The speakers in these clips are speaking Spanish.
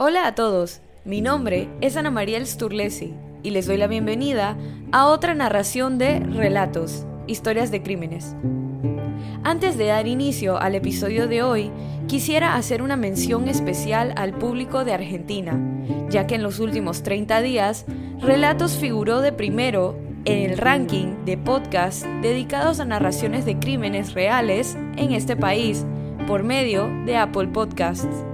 Hola a todos, mi nombre es Ana María Sturlesi y les doy la bienvenida a otra narración de Relatos, historias de crímenes. Antes de dar inicio al episodio de hoy, quisiera hacer una mención especial al público de Argentina, ya que en los últimos 30 días, Relatos figuró de primero en el ranking de podcasts dedicados a narraciones de crímenes reales en este país por medio de Apple Podcasts.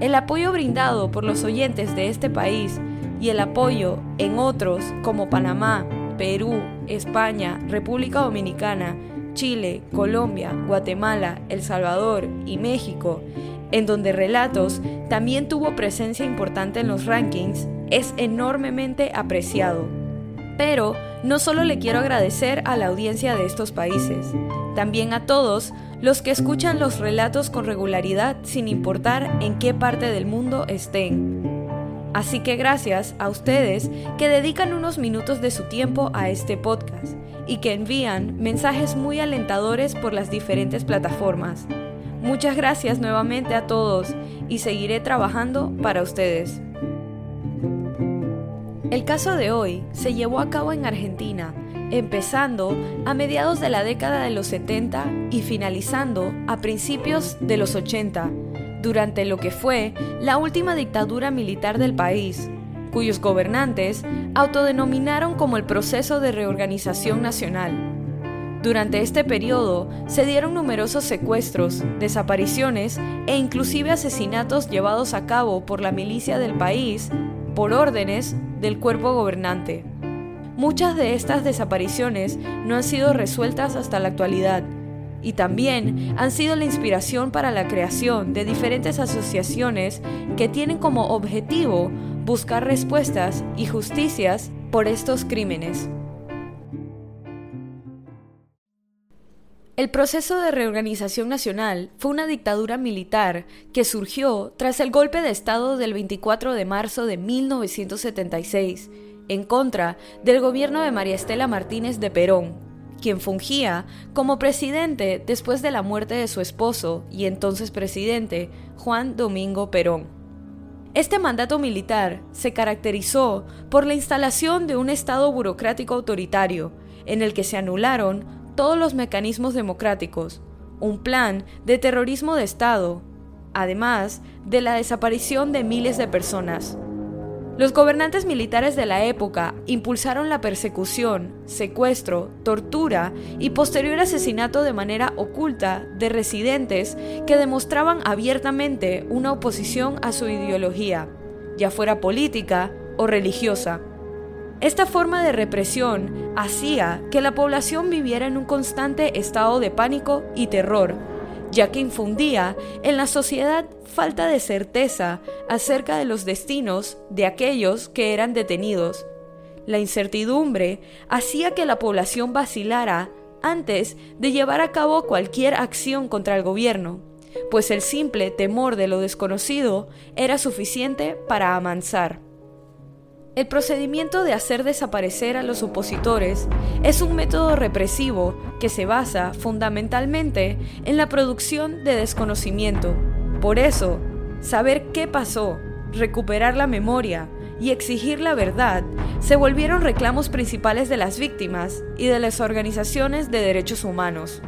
El apoyo brindado por los oyentes de este país y el apoyo en otros como Panamá, Perú, España, República Dominicana, Chile, Colombia, Guatemala, El Salvador y México, en donde Relatos también tuvo presencia importante en los rankings, es enormemente apreciado. Pero no solo le quiero agradecer a la audiencia de estos países, también a todos los que escuchan los relatos con regularidad sin importar en qué parte del mundo estén. Así que gracias a ustedes que dedican unos minutos de su tiempo a este podcast y que envían mensajes muy alentadores por las diferentes plataformas. Muchas gracias nuevamente a todos y seguiré trabajando para ustedes. El caso de hoy se llevó a cabo en Argentina, empezando a mediados de la década de los 70 y finalizando a principios de los 80, durante lo que fue la última dictadura militar del país, cuyos gobernantes autodenominaron como el proceso de reorganización nacional. Durante este periodo se dieron numerosos secuestros, desapariciones e inclusive asesinatos llevados a cabo por la milicia del país por órdenes del cuerpo gobernante. Muchas de estas desapariciones no han sido resueltas hasta la actualidad y también han sido la inspiración para la creación de diferentes asociaciones que tienen como objetivo buscar respuestas y justicias por estos crímenes. El proceso de reorganización nacional fue una dictadura militar que surgió tras el golpe de Estado del 24 de marzo de 1976 en contra del gobierno de María Estela Martínez de Perón, quien fungía como presidente después de la muerte de su esposo y entonces presidente Juan Domingo Perón. Este mandato militar se caracterizó por la instalación de un Estado burocrático autoritario, en el que se anularon todos los mecanismos democráticos, un plan de terrorismo de Estado, además de la desaparición de miles de personas. Los gobernantes militares de la época impulsaron la persecución, secuestro, tortura y posterior asesinato de manera oculta de residentes que demostraban abiertamente una oposición a su ideología, ya fuera política o religiosa. Esta forma de represión hacía que la población viviera en un constante estado de pánico y terror, ya que infundía en la sociedad falta de certeza acerca de los destinos de aquellos que eran detenidos. La incertidumbre hacía que la población vacilara antes de llevar a cabo cualquier acción contra el gobierno, pues el simple temor de lo desconocido era suficiente para amansar. El procedimiento de hacer desaparecer a los opositores es un método represivo que se basa fundamentalmente en la producción de desconocimiento. Por eso, saber qué pasó, recuperar la memoria y exigir la verdad se volvieron reclamos principales de las víctimas y de las organizaciones de derechos humanos.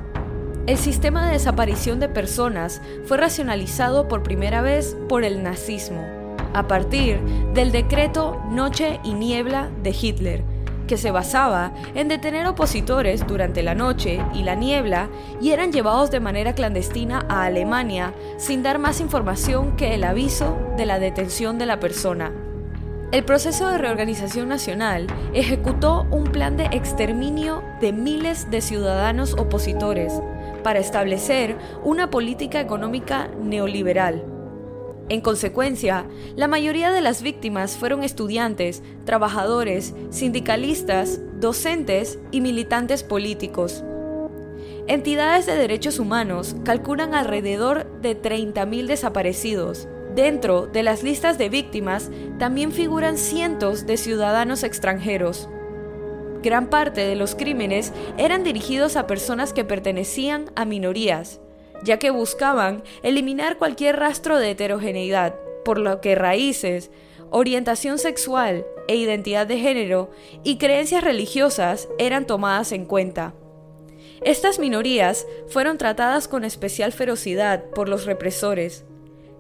El sistema de desaparición de personas fue racionalizado por primera vez por el nazismo a partir del decreto Noche y Niebla de Hitler, que se basaba en detener opositores durante la noche y la niebla y eran llevados de manera clandestina a Alemania sin dar más información que el aviso de la detención de la persona. El proceso de reorganización nacional ejecutó un plan de exterminio de miles de ciudadanos opositores para establecer una política económica neoliberal en consecuencia, la mayoría de las víctimas fueron estudiantes, trabajadores, sindicalistas, docentes y militantes políticos. Entidades de derechos humanos calculan alrededor de 30.000 desaparecidos. Dentro de las listas de víctimas también figuran cientos de ciudadanos extranjeros. Gran parte de los crímenes eran dirigidos a personas que pertenecían a minorías, ya que buscaban eliminar cualquier rastro de heterogeneidad, por lo que raíces, orientación sexual e identidad de género y creencias religiosas eran tomadas en cuenta. Estas minorías fueron tratadas con especial ferocidad por los represores,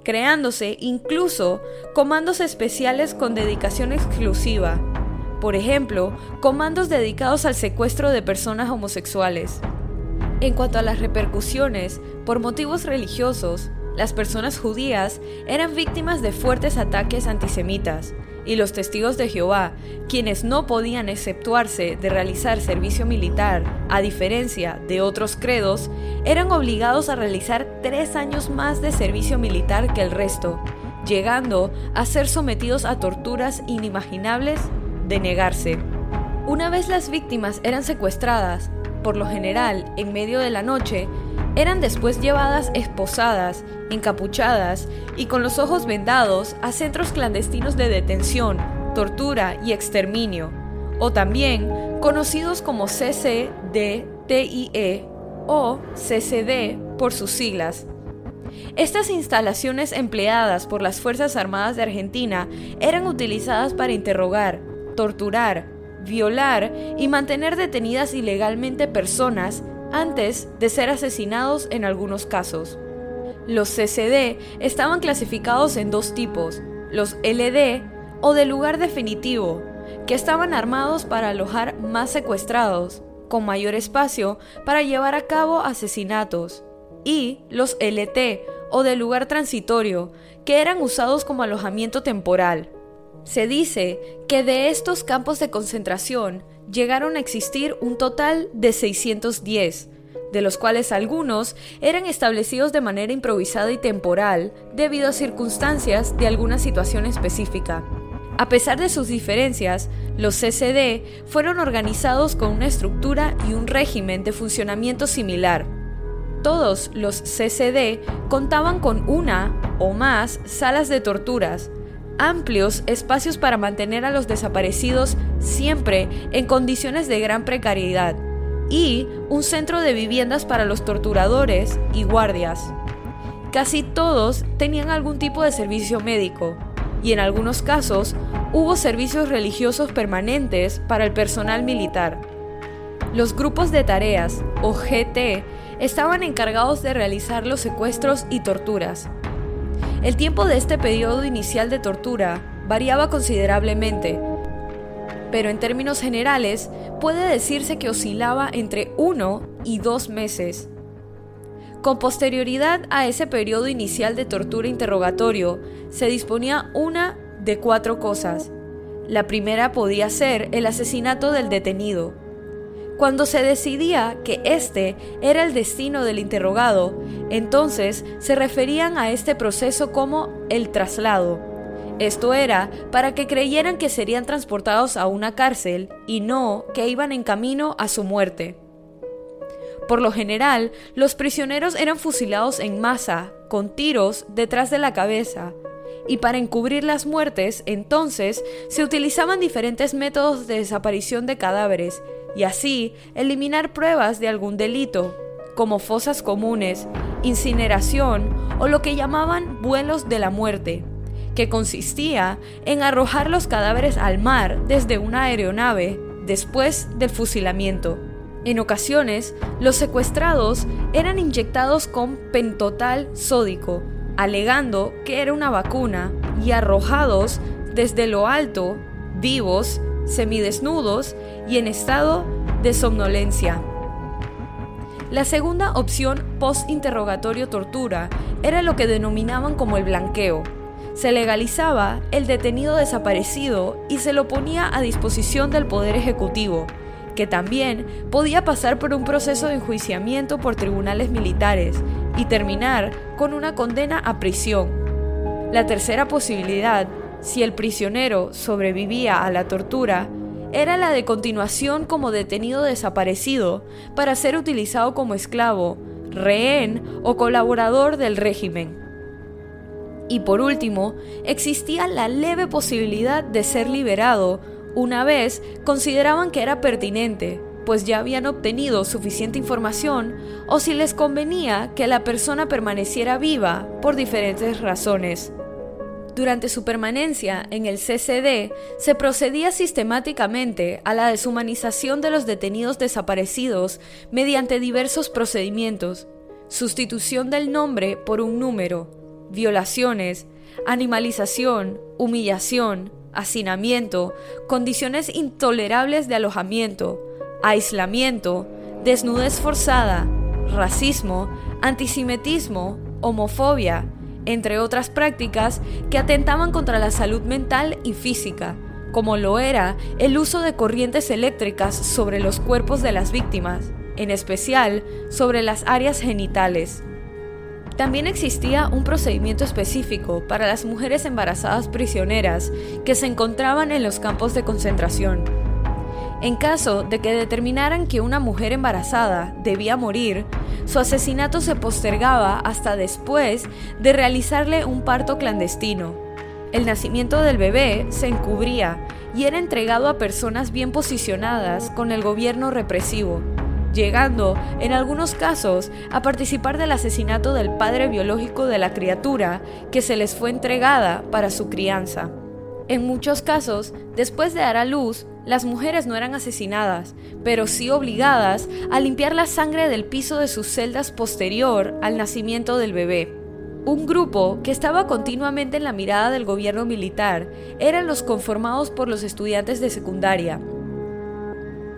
creándose incluso comandos especiales con dedicación exclusiva, por ejemplo, comandos dedicados al secuestro de personas homosexuales. En cuanto a las repercusiones, por motivos religiosos, las personas judías eran víctimas de fuertes ataques antisemitas, y los testigos de Jehová, quienes no podían exceptuarse de realizar servicio militar, a diferencia de otros credos, eran obligados a realizar tres años más de servicio militar que el resto, llegando a ser sometidos a torturas inimaginables de negarse. Una vez las víctimas eran secuestradas, por lo general en medio de la noche, eran después llevadas esposadas, encapuchadas y con los ojos vendados a centros clandestinos de detención, tortura y exterminio, o también conocidos como CCDTIE o CCD por sus siglas. Estas instalaciones empleadas por las Fuerzas Armadas de Argentina eran utilizadas para interrogar, torturar, violar y mantener detenidas ilegalmente personas antes de ser asesinados en algunos casos. Los CCD estaban clasificados en dos tipos, los LD o de lugar definitivo, que estaban armados para alojar más secuestrados, con mayor espacio para llevar a cabo asesinatos, y los LT o de lugar transitorio, que eran usados como alojamiento temporal. Se dice que de estos campos de concentración llegaron a existir un total de 610, de los cuales algunos eran establecidos de manera improvisada y temporal debido a circunstancias de alguna situación específica. A pesar de sus diferencias, los CCD fueron organizados con una estructura y un régimen de funcionamiento similar. Todos los CCD contaban con una o más salas de torturas, amplios espacios para mantener a los desaparecidos siempre en condiciones de gran precariedad y un centro de viviendas para los torturadores y guardias. Casi todos tenían algún tipo de servicio médico y en algunos casos hubo servicios religiosos permanentes para el personal militar. Los grupos de tareas, o GT, estaban encargados de realizar los secuestros y torturas, el tiempo de este periodo inicial de tortura variaba considerablemente, pero en términos generales puede decirse que oscilaba entre uno y dos meses. Con posterioridad a ese periodo inicial de tortura interrogatorio, se disponía una de cuatro cosas. La primera podía ser el asesinato del detenido, cuando se decidía que este era el destino del interrogado, entonces se referían a este proceso como el traslado. Esto era para que creyeran que serían transportados a una cárcel y no que iban en camino a su muerte. Por lo general, los prisioneros eran fusilados en masa, con tiros detrás de la cabeza, y para encubrir las muertes, entonces, se utilizaban diferentes métodos de desaparición de cadáveres, y así eliminar pruebas de algún delito, como fosas comunes, incineración o lo que llamaban vuelos de la muerte, que consistía en arrojar los cadáveres al mar desde una aeronave después del fusilamiento. En ocasiones, los secuestrados eran inyectados con pentotal sódico, alegando que era una vacuna, y arrojados desde lo alto, vivos, semidesnudos y en estado de somnolencia. La segunda opción post-interrogatorio tortura era lo que denominaban como el blanqueo. Se legalizaba el detenido desaparecido y se lo ponía a disposición del Poder Ejecutivo, que también podía pasar por un proceso de enjuiciamiento por tribunales militares y terminar con una condena a prisión. La tercera posibilidad si el prisionero sobrevivía a la tortura, era la de continuación como detenido desaparecido para ser utilizado como esclavo, rehén o colaborador del régimen. Y por último, existía la leve posibilidad de ser liberado una vez consideraban que era pertinente, pues ya habían obtenido suficiente información o si les convenía que la persona permaneciera viva por diferentes razones. Durante su permanencia en el CCD, se procedía sistemáticamente a la deshumanización de los detenidos desaparecidos mediante diversos procedimientos, sustitución del nombre por un número, violaciones, animalización, humillación, hacinamiento, condiciones intolerables de alojamiento, aislamiento, desnudez forzada, racismo, antisemitismo, homofobia, entre otras prácticas que atentaban contra la salud mental y física, como lo era el uso de corrientes eléctricas sobre los cuerpos de las víctimas, en especial sobre las áreas genitales. También existía un procedimiento específico para las mujeres embarazadas prisioneras que se encontraban en los campos de concentración. En caso de que determinaran que una mujer embarazada debía morir, su asesinato se postergaba hasta después de realizarle un parto clandestino. El nacimiento del bebé se encubría y era entregado a personas bien posicionadas con el gobierno represivo llegando, en algunos casos, a participar del asesinato del padre biológico de la criatura que se les fue entregada para su crianza. En muchos casos, después de dar a luz, las mujeres no eran asesinadas, pero sí obligadas a limpiar la sangre del piso de sus celdas posterior al nacimiento del bebé. Un grupo que estaba continuamente en la mirada del gobierno militar eran los conformados por los estudiantes de secundaria,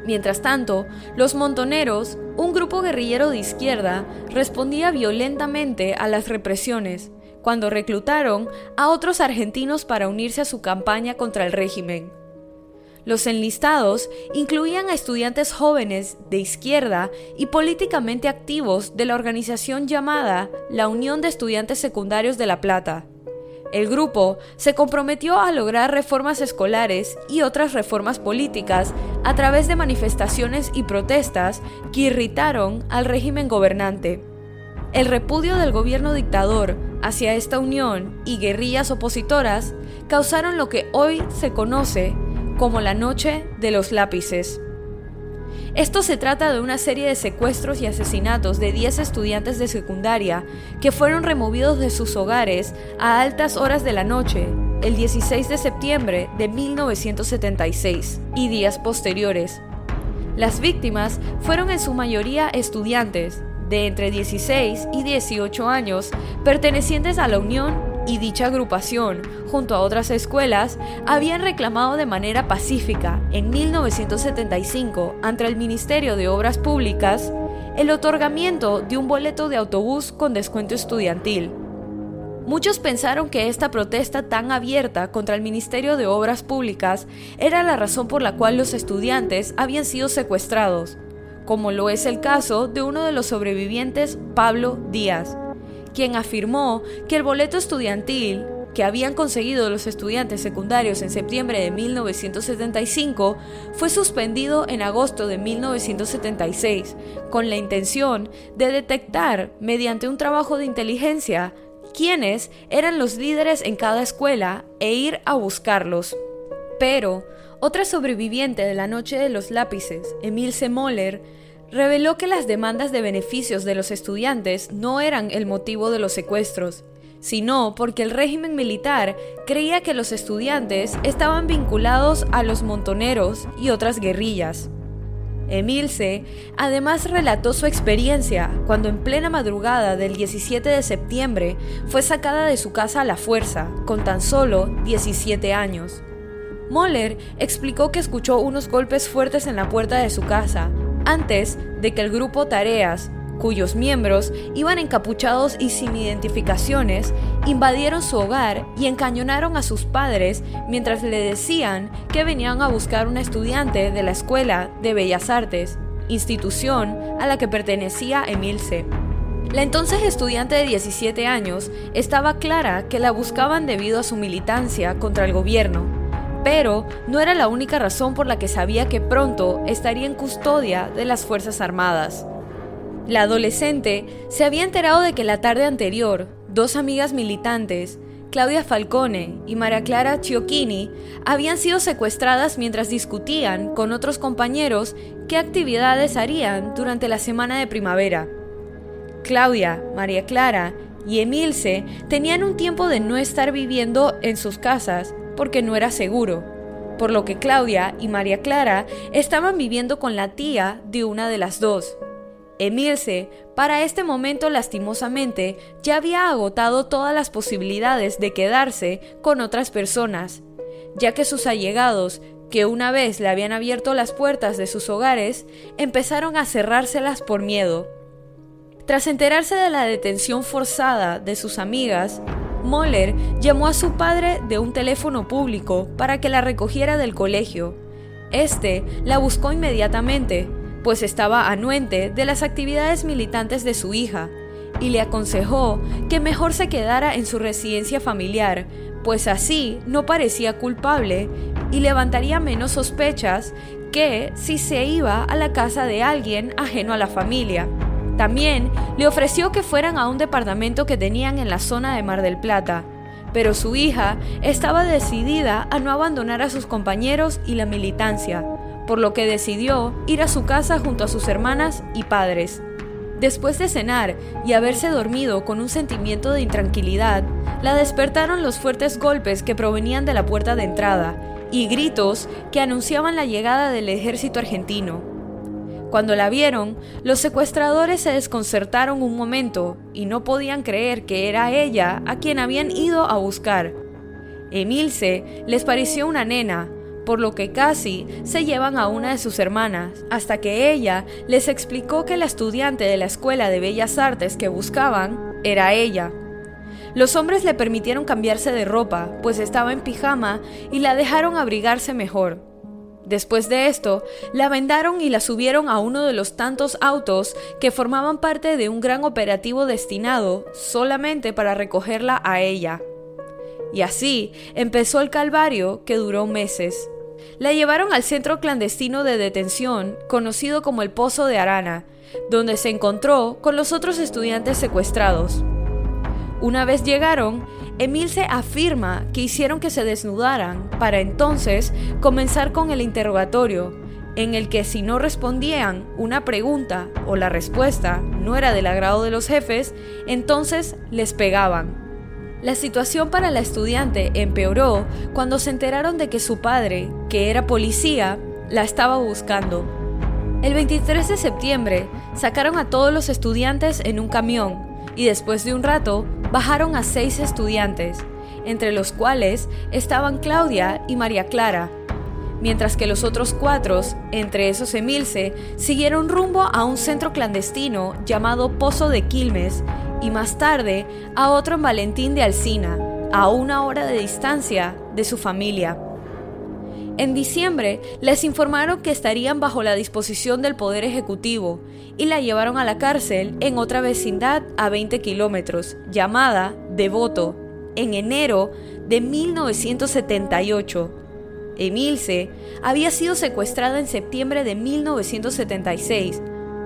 Mientras tanto, los montoneros, un grupo guerrillero de izquierda, respondía violentamente a las represiones cuando reclutaron a otros argentinos para unirse a su campaña contra el régimen. Los enlistados incluían a estudiantes jóvenes de izquierda y políticamente activos de la organización llamada la Unión de Estudiantes Secundarios de La Plata, el grupo se comprometió a lograr reformas escolares y otras reformas políticas a través de manifestaciones y protestas que irritaron al régimen gobernante. El repudio del gobierno dictador hacia esta unión y guerrillas opositoras causaron lo que hoy se conoce como la Noche de los Lápices. Esto se trata de una serie de secuestros y asesinatos de 10 estudiantes de secundaria que fueron removidos de sus hogares a altas horas de la noche el 16 de septiembre de 1976 y días posteriores. Las víctimas fueron en su mayoría estudiantes de entre 16 y 18 años pertenecientes a la Unión y dicha agrupación, junto a otras escuelas, habían reclamado de manera pacífica en 1975 ante el Ministerio de Obras Públicas el otorgamiento de un boleto de autobús con descuento estudiantil. Muchos pensaron que esta protesta tan abierta contra el Ministerio de Obras Públicas era la razón por la cual los estudiantes habían sido secuestrados, como lo es el caso de uno de los sobrevivientes, Pablo Díaz, quien afirmó que el boleto estudiantil que habían conseguido los estudiantes secundarios en septiembre de 1975 fue suspendido en agosto de 1976, con la intención de detectar, mediante un trabajo de inteligencia, quiénes eran los líderes en cada escuela e ir a buscarlos. Pero, otra sobreviviente de la Noche de los Lápices, Emilce Moller, reveló que las demandas de beneficios de los estudiantes no eran el motivo de los secuestros, sino porque el régimen militar creía que los estudiantes estaban vinculados a los montoneros y otras guerrillas. Emilce además relató su experiencia cuando en plena madrugada del 17 de septiembre fue sacada de su casa a la fuerza, con tan solo 17 años. Moller explicó que escuchó unos golpes fuertes en la puerta de su casa antes de que el grupo Tareas, cuyos miembros iban encapuchados y sin identificaciones, invadieron su hogar y encañonaron a sus padres mientras le decían que venían a buscar una estudiante de la Escuela de Bellas Artes, institución a la que pertenecía Emilce. La entonces estudiante de 17 años estaba clara que la buscaban debido a su militancia contra el gobierno pero no era la única razón por la que sabía que pronto estaría en custodia de las Fuerzas Armadas. La adolescente se había enterado de que la tarde anterior, dos amigas militantes, Claudia Falcone y María Clara Ciocchini, habían sido secuestradas mientras discutían con otros compañeros qué actividades harían durante la semana de primavera. Claudia, María Clara y Emilce tenían un tiempo de no estar viviendo en sus casas porque no era seguro, por lo que Claudia y María Clara estaban viviendo con la tía de una de las dos. Emilce, para este momento lastimosamente, ya había agotado todas las posibilidades de quedarse con otras personas, ya que sus allegados, que una vez le habían abierto las puertas de sus hogares, empezaron a cerrárselas por miedo. Tras enterarse de la detención forzada de sus amigas, Moller llamó a su padre de un teléfono público para que la recogiera del colegio. Este la buscó inmediatamente, pues estaba anuente de las actividades militantes de su hija, y le aconsejó que mejor se quedara en su residencia familiar, pues así no parecía culpable y levantaría menos sospechas que si se iba a la casa de alguien ajeno a la familia. También le ofreció que fueran a un departamento que tenían en la zona de Mar del Plata, pero su hija estaba decidida a no abandonar a sus compañeros y la militancia, por lo que decidió ir a su casa junto a sus hermanas y padres. Después de cenar y haberse dormido con un sentimiento de intranquilidad, la despertaron los fuertes golpes que provenían de la puerta de entrada y gritos que anunciaban la llegada del ejército argentino. Cuando la vieron, los secuestradores se desconcertaron un momento y no podían creer que era ella a quien habían ido a buscar. Emilce les pareció una nena, por lo que casi se llevan a una de sus hermanas, hasta que ella les explicó que la estudiante de la Escuela de Bellas Artes que buscaban era ella. Los hombres le permitieron cambiarse de ropa, pues estaba en pijama, y la dejaron abrigarse mejor. Después de esto, la vendaron y la subieron a uno de los tantos autos que formaban parte de un gran operativo destinado solamente para recogerla a ella. Y así empezó el calvario que duró meses. La llevaron al centro clandestino de detención, conocido como el Pozo de Arana, donde se encontró con los otros estudiantes secuestrados. Una vez llegaron, Emilce afirma que hicieron que se desnudaran para entonces comenzar con el interrogatorio, en el que si no respondían una pregunta o la respuesta no era del agrado de los jefes, entonces les pegaban. La situación para la estudiante empeoró cuando se enteraron de que su padre, que era policía, la estaba buscando. El 23 de septiembre sacaron a todos los estudiantes en un camión y después de un rato bajaron a seis estudiantes, entre los cuales estaban Claudia y María Clara, mientras que los otros cuatro, entre esos Emilce, siguieron rumbo a un centro clandestino llamado Pozo de Quilmes y más tarde a otro en Valentín de Alsina, a una hora de distancia de su familia. En diciembre les informaron que estarían bajo la disposición del Poder Ejecutivo y la llevaron a la cárcel en otra vecindad a 20 kilómetros, llamada Devoto, en enero de 1978. Emilce había sido secuestrada en septiembre de 1976,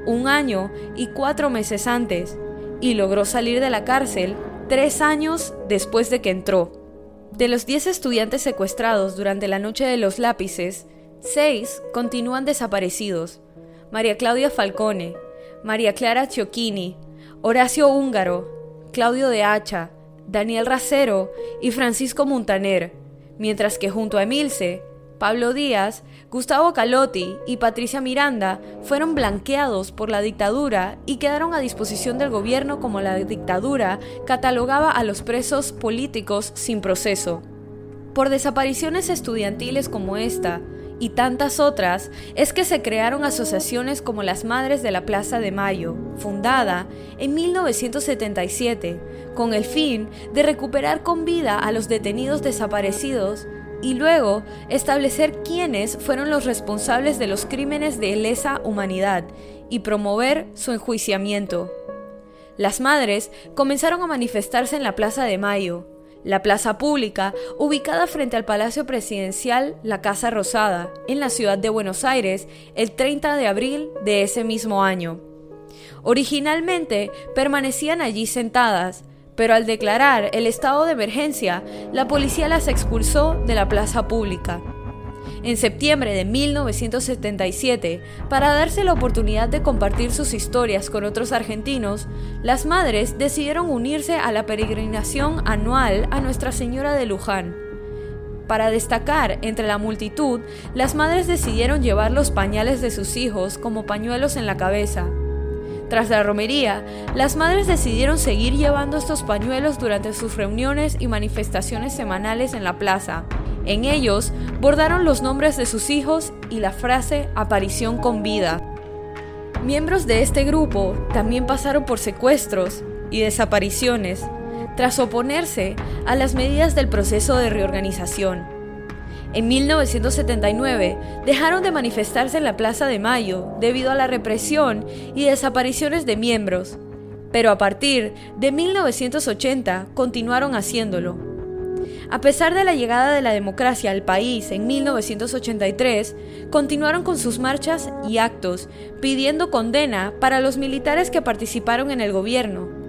un año y cuatro meses antes, y logró salir de la cárcel tres años después de que entró. De los 10 estudiantes secuestrados durante la noche de los lápices, 6 continúan desaparecidos. María Claudia Falcone, María Clara Ciocchini, Horacio Húngaro, Claudio de Hacha, Daniel Racero y Francisco Montaner, mientras que junto a Emilce, Pablo Díaz, Gustavo Calotti y Patricia Miranda fueron blanqueados por la dictadura y quedaron a disposición del gobierno como la dictadura catalogaba a los presos políticos sin proceso. Por desapariciones estudiantiles como esta, y tantas otras es que se crearon asociaciones como las Madres de la Plaza de Mayo, fundada en 1977, con el fin de recuperar con vida a los detenidos desaparecidos y luego establecer quiénes fueron los responsables de los crímenes de lesa humanidad y promover su enjuiciamiento. Las madres comenzaron a manifestarse en la Plaza de Mayo, la plaza pública ubicada frente al Palacio Presidencial La Casa Rosada, en la ciudad de Buenos Aires, el 30 de abril de ese mismo año. Originalmente permanecían allí sentadas, pero al declarar el estado de emergencia, la policía las expulsó de la plaza pública. En septiembre de 1977, para darse la oportunidad de compartir sus historias con otros argentinos, las madres decidieron unirse a la peregrinación anual a Nuestra Señora de Luján. Para destacar entre la multitud, las madres decidieron llevar los pañales de sus hijos como pañuelos en la cabeza. Tras la romería, las madres decidieron seguir llevando estos pañuelos durante sus reuniones y manifestaciones semanales en la plaza, en ellos bordaron los nombres de sus hijos y la frase aparición con vida. Miembros de este grupo también pasaron por secuestros y desapariciones tras oponerse a las medidas del proceso de reorganización. En 1979 dejaron de manifestarse en la Plaza de Mayo debido a la represión y desapariciones de miembros, pero a partir de 1980 continuaron haciéndolo. A pesar de la llegada de la democracia al país en 1983, continuaron con sus marchas y actos, pidiendo condena para los militares que participaron en el gobierno.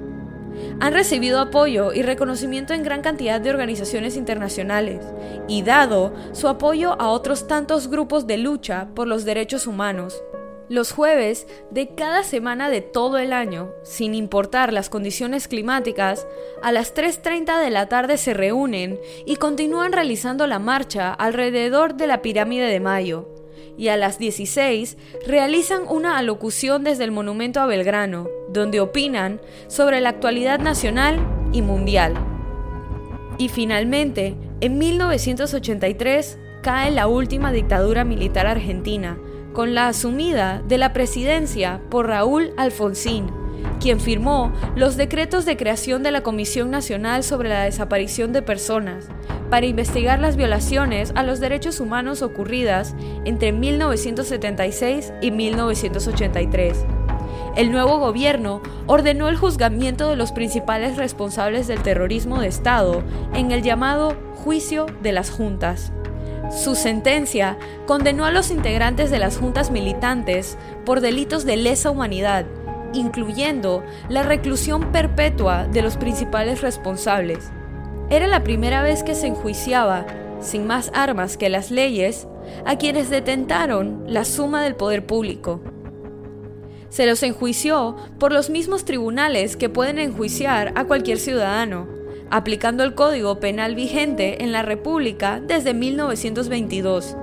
Han recibido apoyo y reconocimiento en gran cantidad de organizaciones internacionales y dado su apoyo a otros tantos grupos de lucha por los derechos humanos. Los jueves de cada semana de todo el año, sin importar las condiciones climáticas, a las 3.30 de la tarde se reúnen y continúan realizando la marcha alrededor de la pirámide de Mayo. Y a las 16 realizan una alocución desde el monumento a Belgrano, donde opinan sobre la actualidad nacional y mundial. Y finalmente, en 1983 cae la última dictadura militar argentina, con la asumida de la presidencia por Raúl Alfonsín, quien firmó los decretos de creación de la Comisión Nacional sobre la Desaparición de Personas para investigar las violaciones a los derechos humanos ocurridas entre 1976 y 1983. El nuevo gobierno ordenó el juzgamiento de los principales responsables del terrorismo de Estado en el llamado Juicio de las Juntas. Su sentencia condenó a los integrantes de las juntas militantes por delitos de lesa humanidad, incluyendo la reclusión perpetua de los principales responsables. Era la primera vez que se enjuiciaba, sin más armas que las leyes, a quienes detentaron la suma del poder público. Se los enjuició por los mismos tribunales que pueden enjuiciar a cualquier ciudadano, aplicando el Código Penal vigente en la República desde 1922.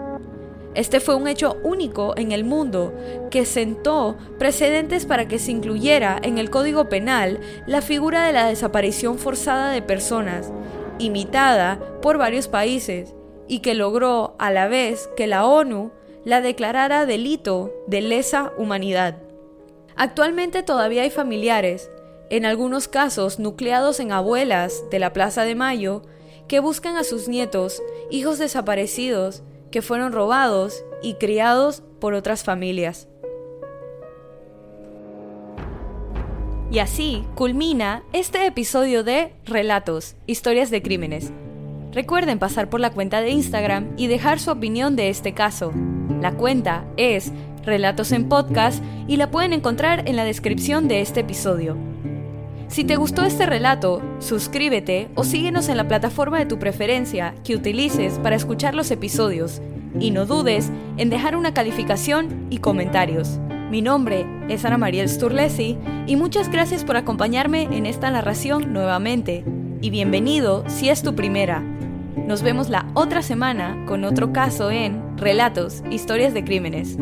Este fue un hecho único en el mundo que sentó precedentes para que se incluyera en el Código Penal la figura de la desaparición forzada de personas, imitada por varios países, y que logró a la vez que la ONU la declarara delito de lesa humanidad. Actualmente todavía hay familiares en algunos casos nucleados en abuelas de la Plaza de Mayo, que buscan a sus nietos, hijos desaparecidos, que fueron robados y criados por otras familias. Y así culmina este episodio de Relatos, historias de crímenes. Recuerden pasar por la cuenta de Instagram y dejar su opinión de este caso. La cuenta es Relatos en Podcast y la pueden encontrar en la descripción de este episodio. Si te gustó este relato, suscríbete o síguenos en la plataforma de tu preferencia que utilices para escuchar los episodios y no dudes en dejar una calificación y comentarios. Mi nombre es Ana Mariel Sturlesi y muchas gracias por acompañarme en esta narración nuevamente. Y bienvenido si es tu primera. Nos vemos la otra semana con otro caso en Relatos, Historias de Crímenes.